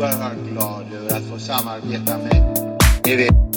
jag är oerhört glad över att få samarbeta med. Er.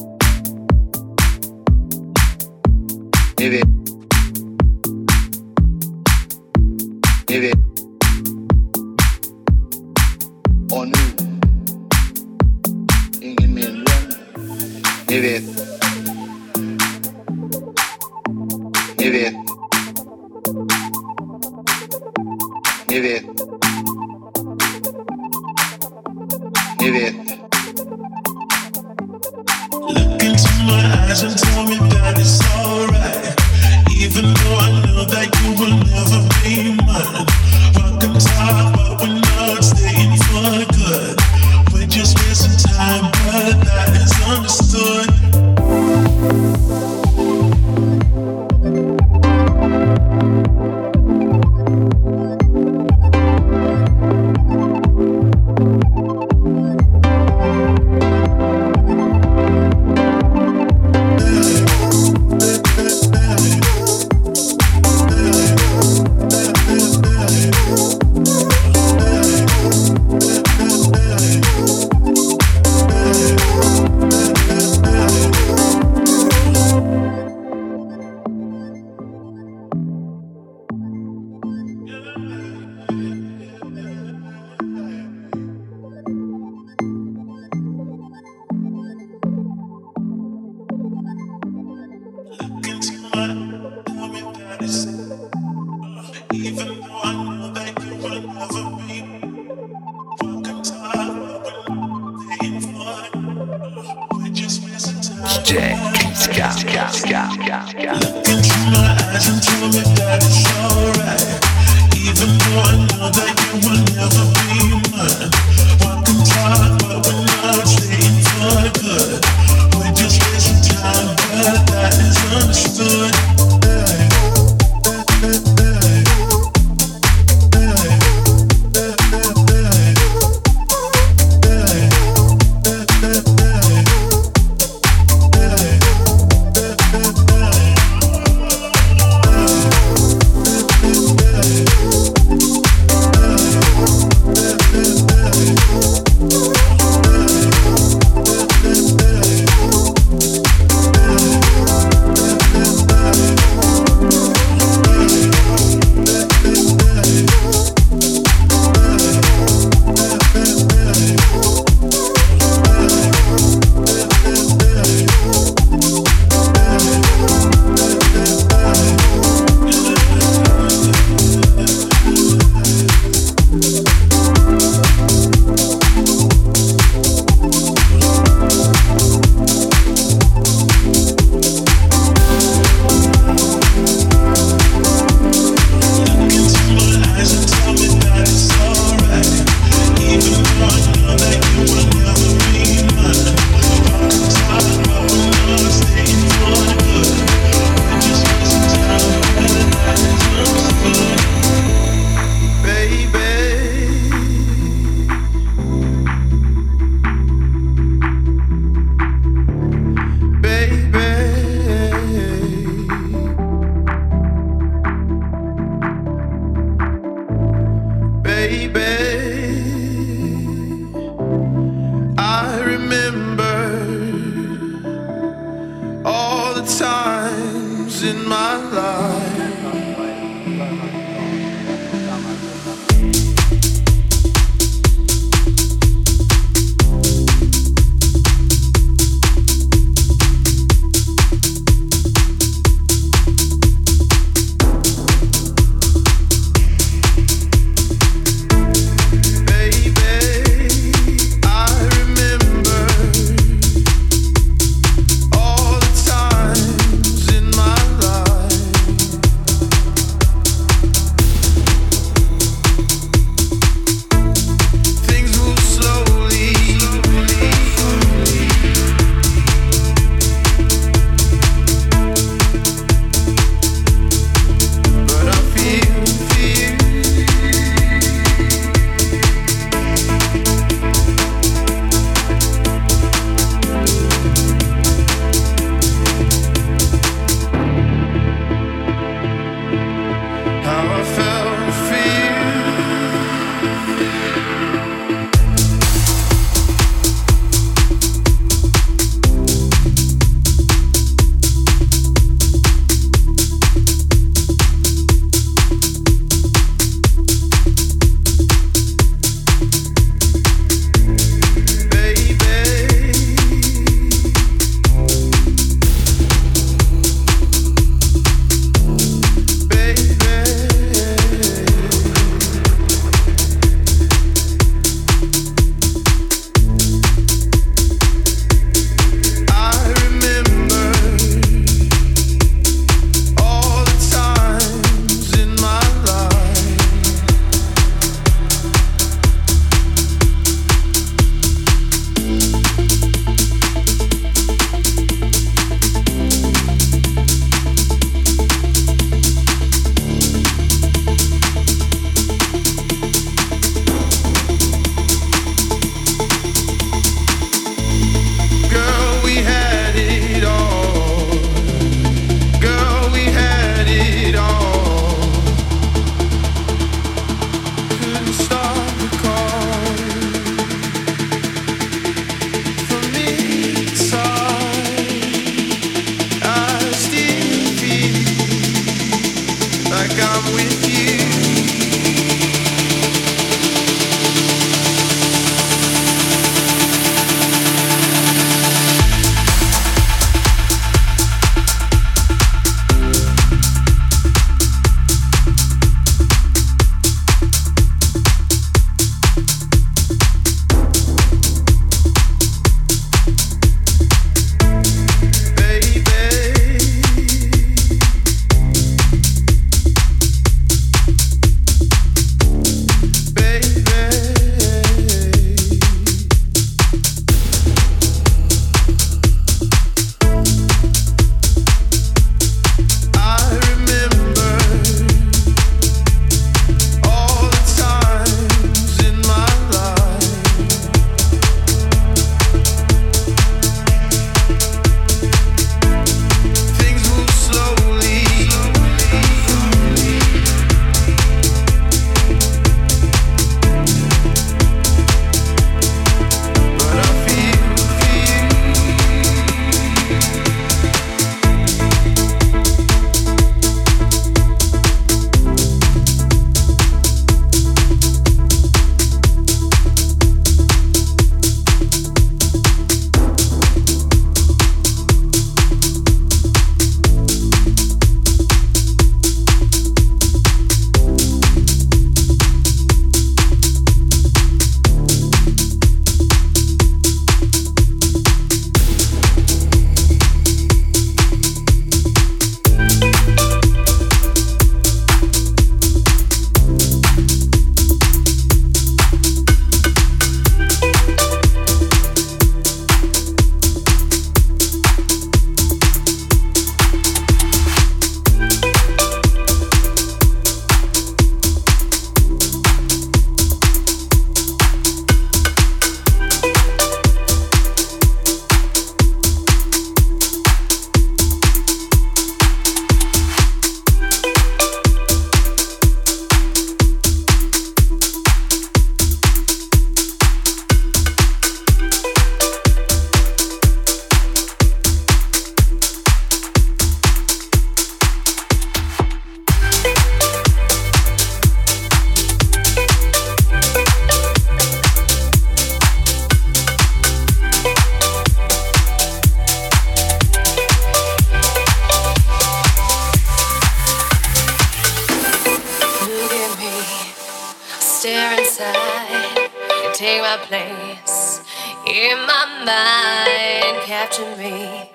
Place in my mind. Capture me,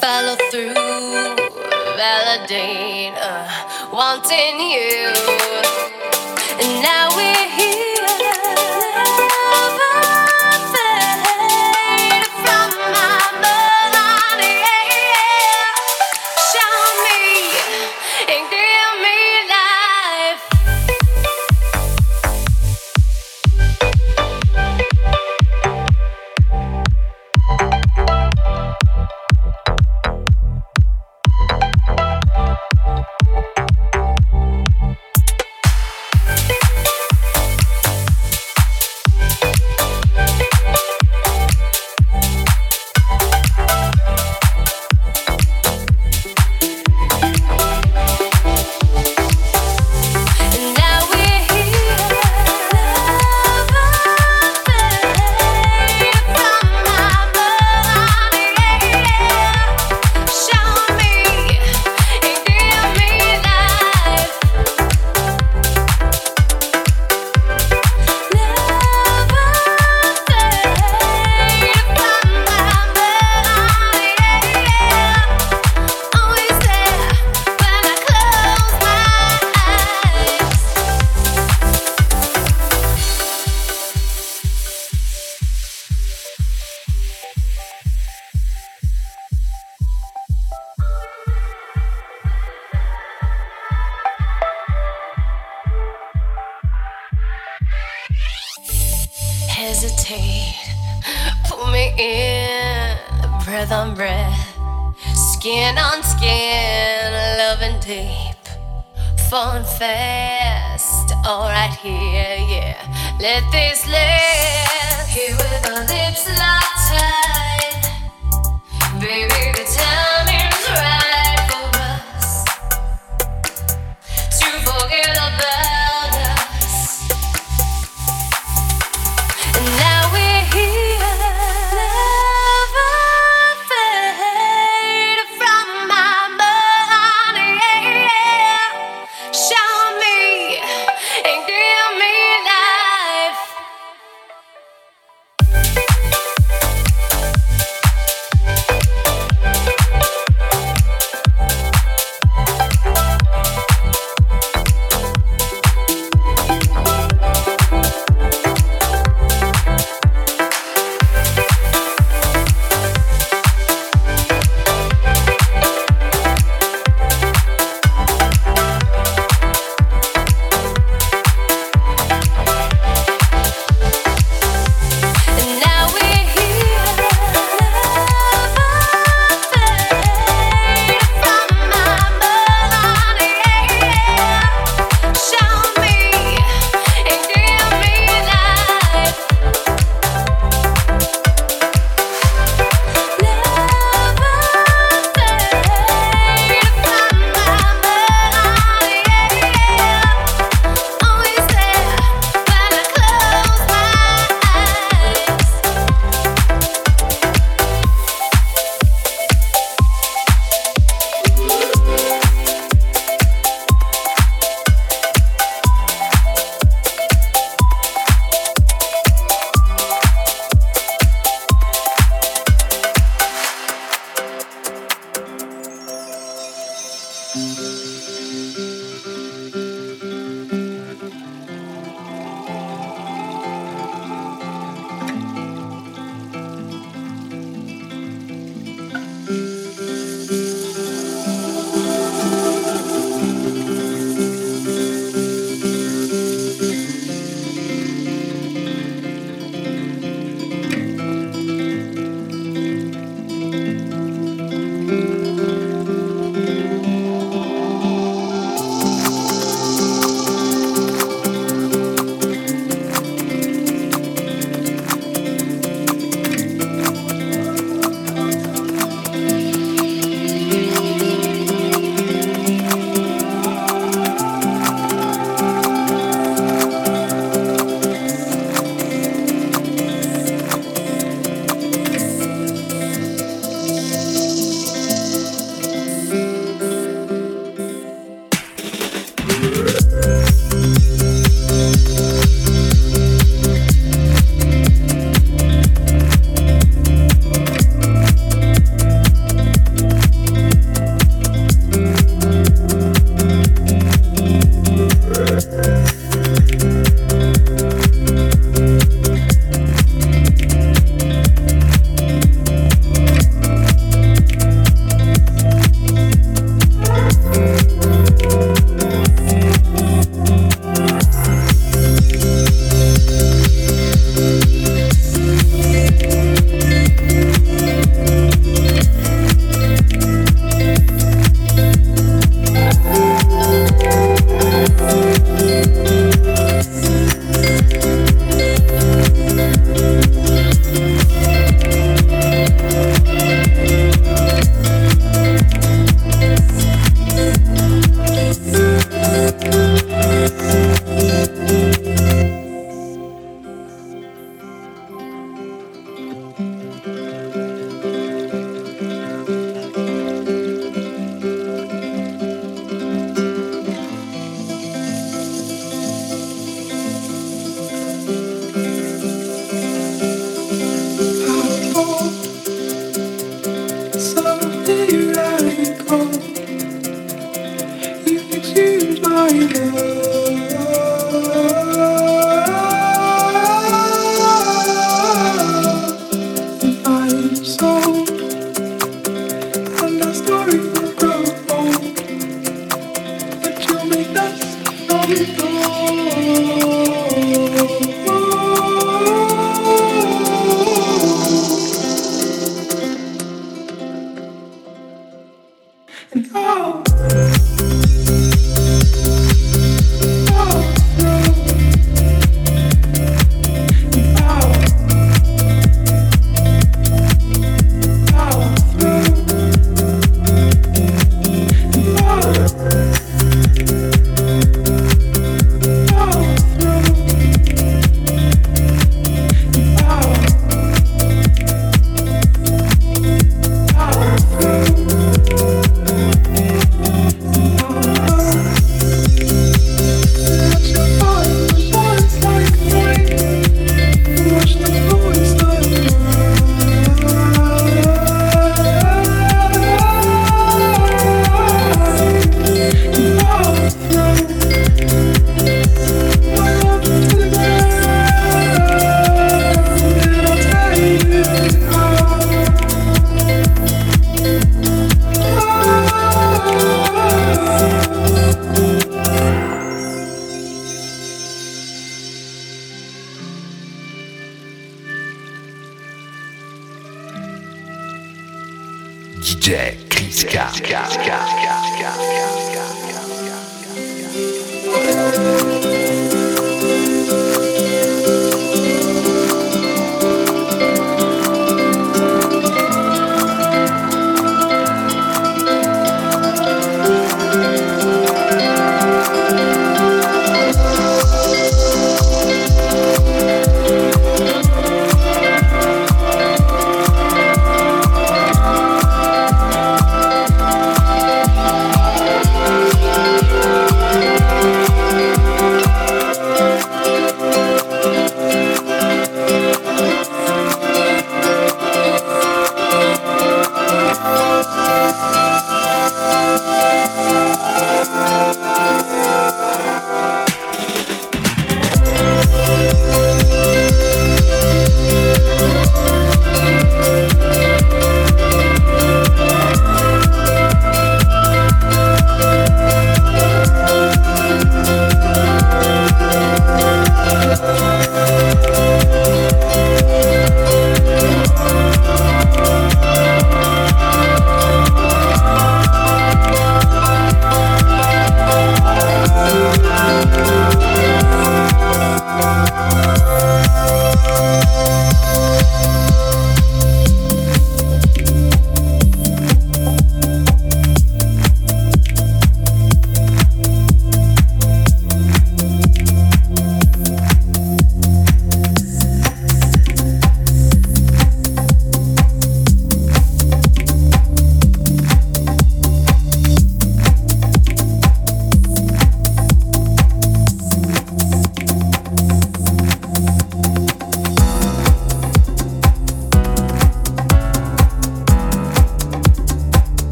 follow through, validate, uh, wanting you. And now we're here. Hesitate. Pull me in, breath on breath, skin on skin, loving deep, falling fast. All right here, yeah. Let this live. Here with our lips locked tight, baby.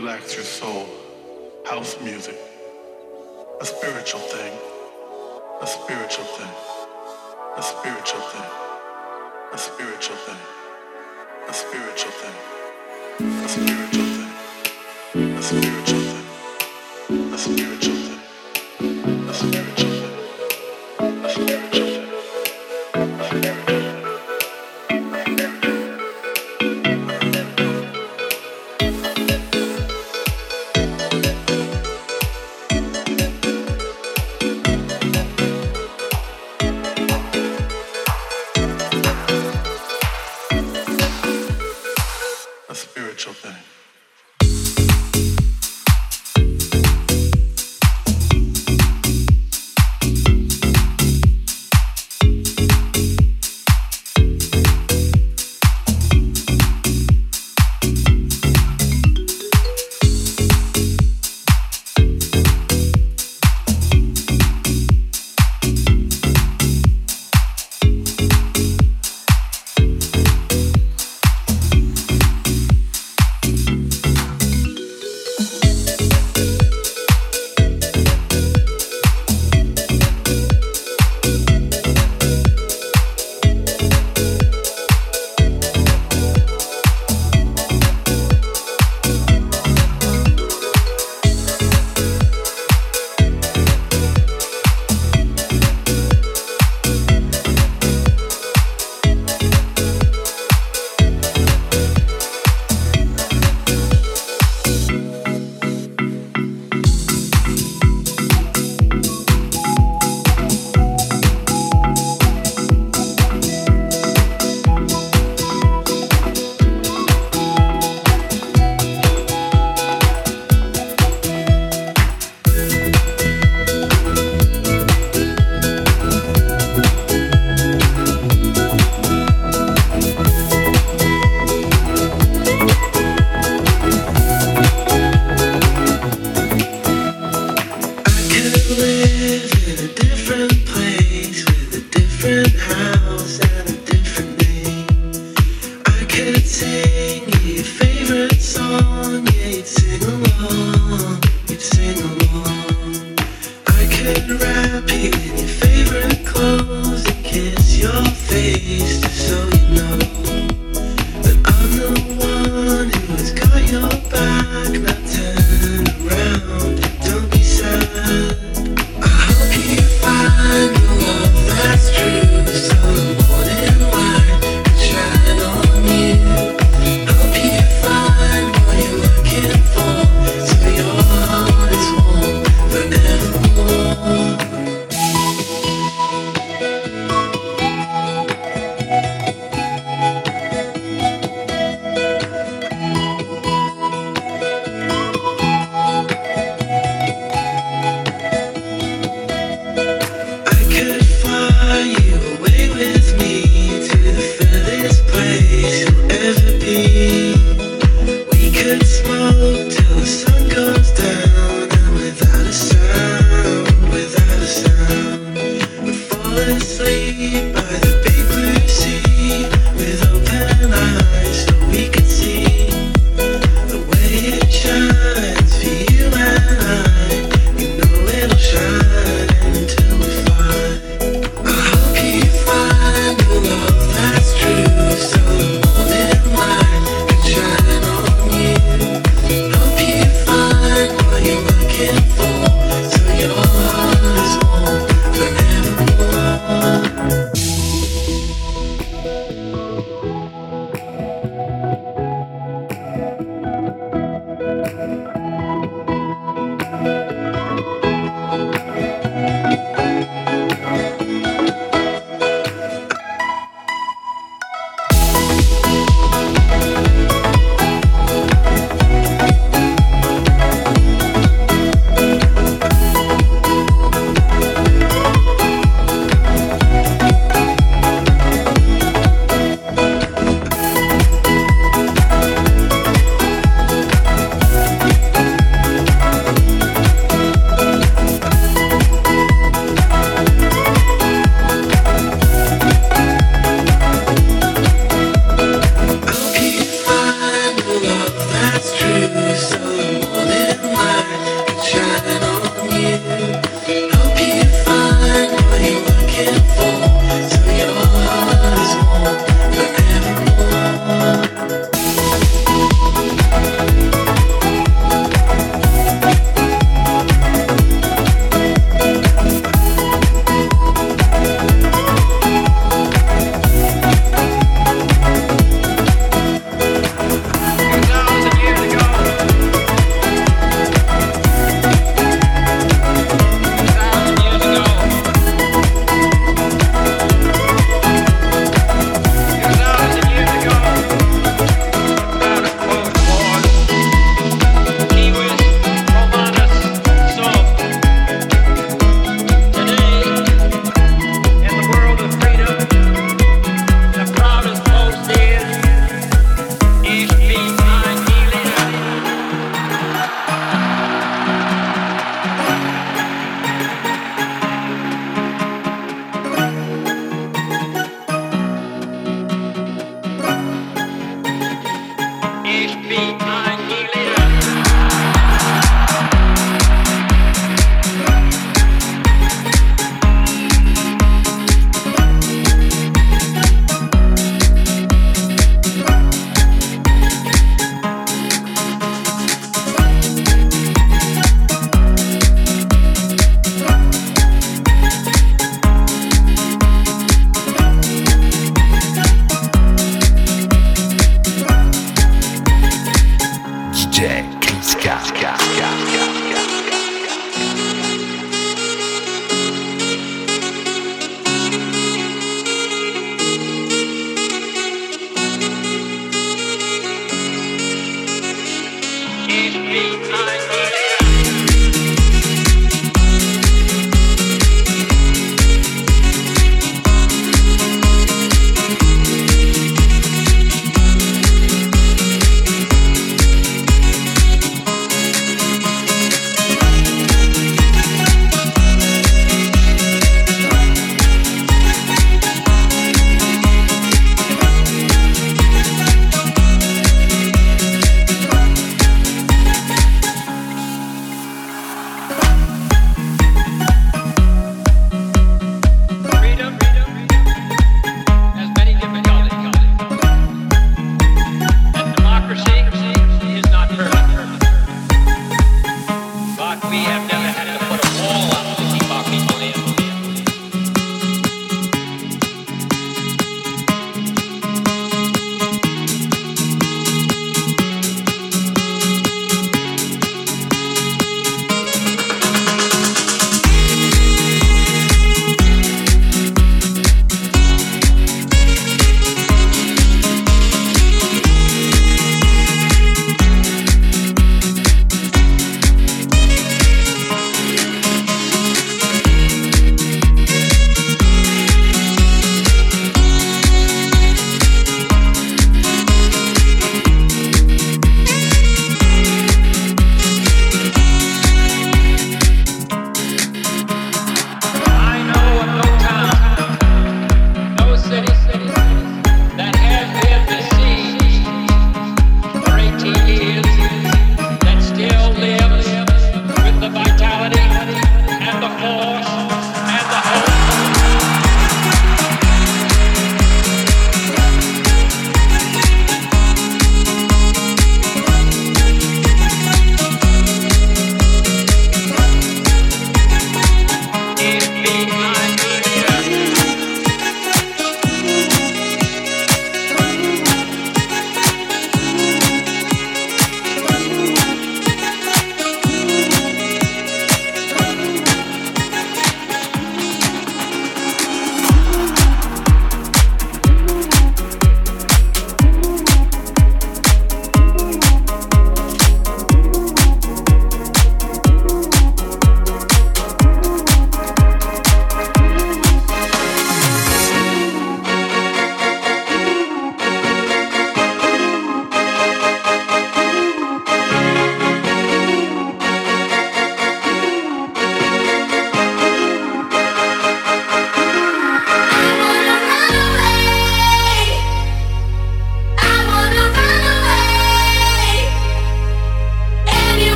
relax your soul. House music. A spiritual thing. A spiritual thing. A spiritual thing. A spiritual thing. A spiritual thing. A spiritual thing. A spiritual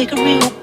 take a real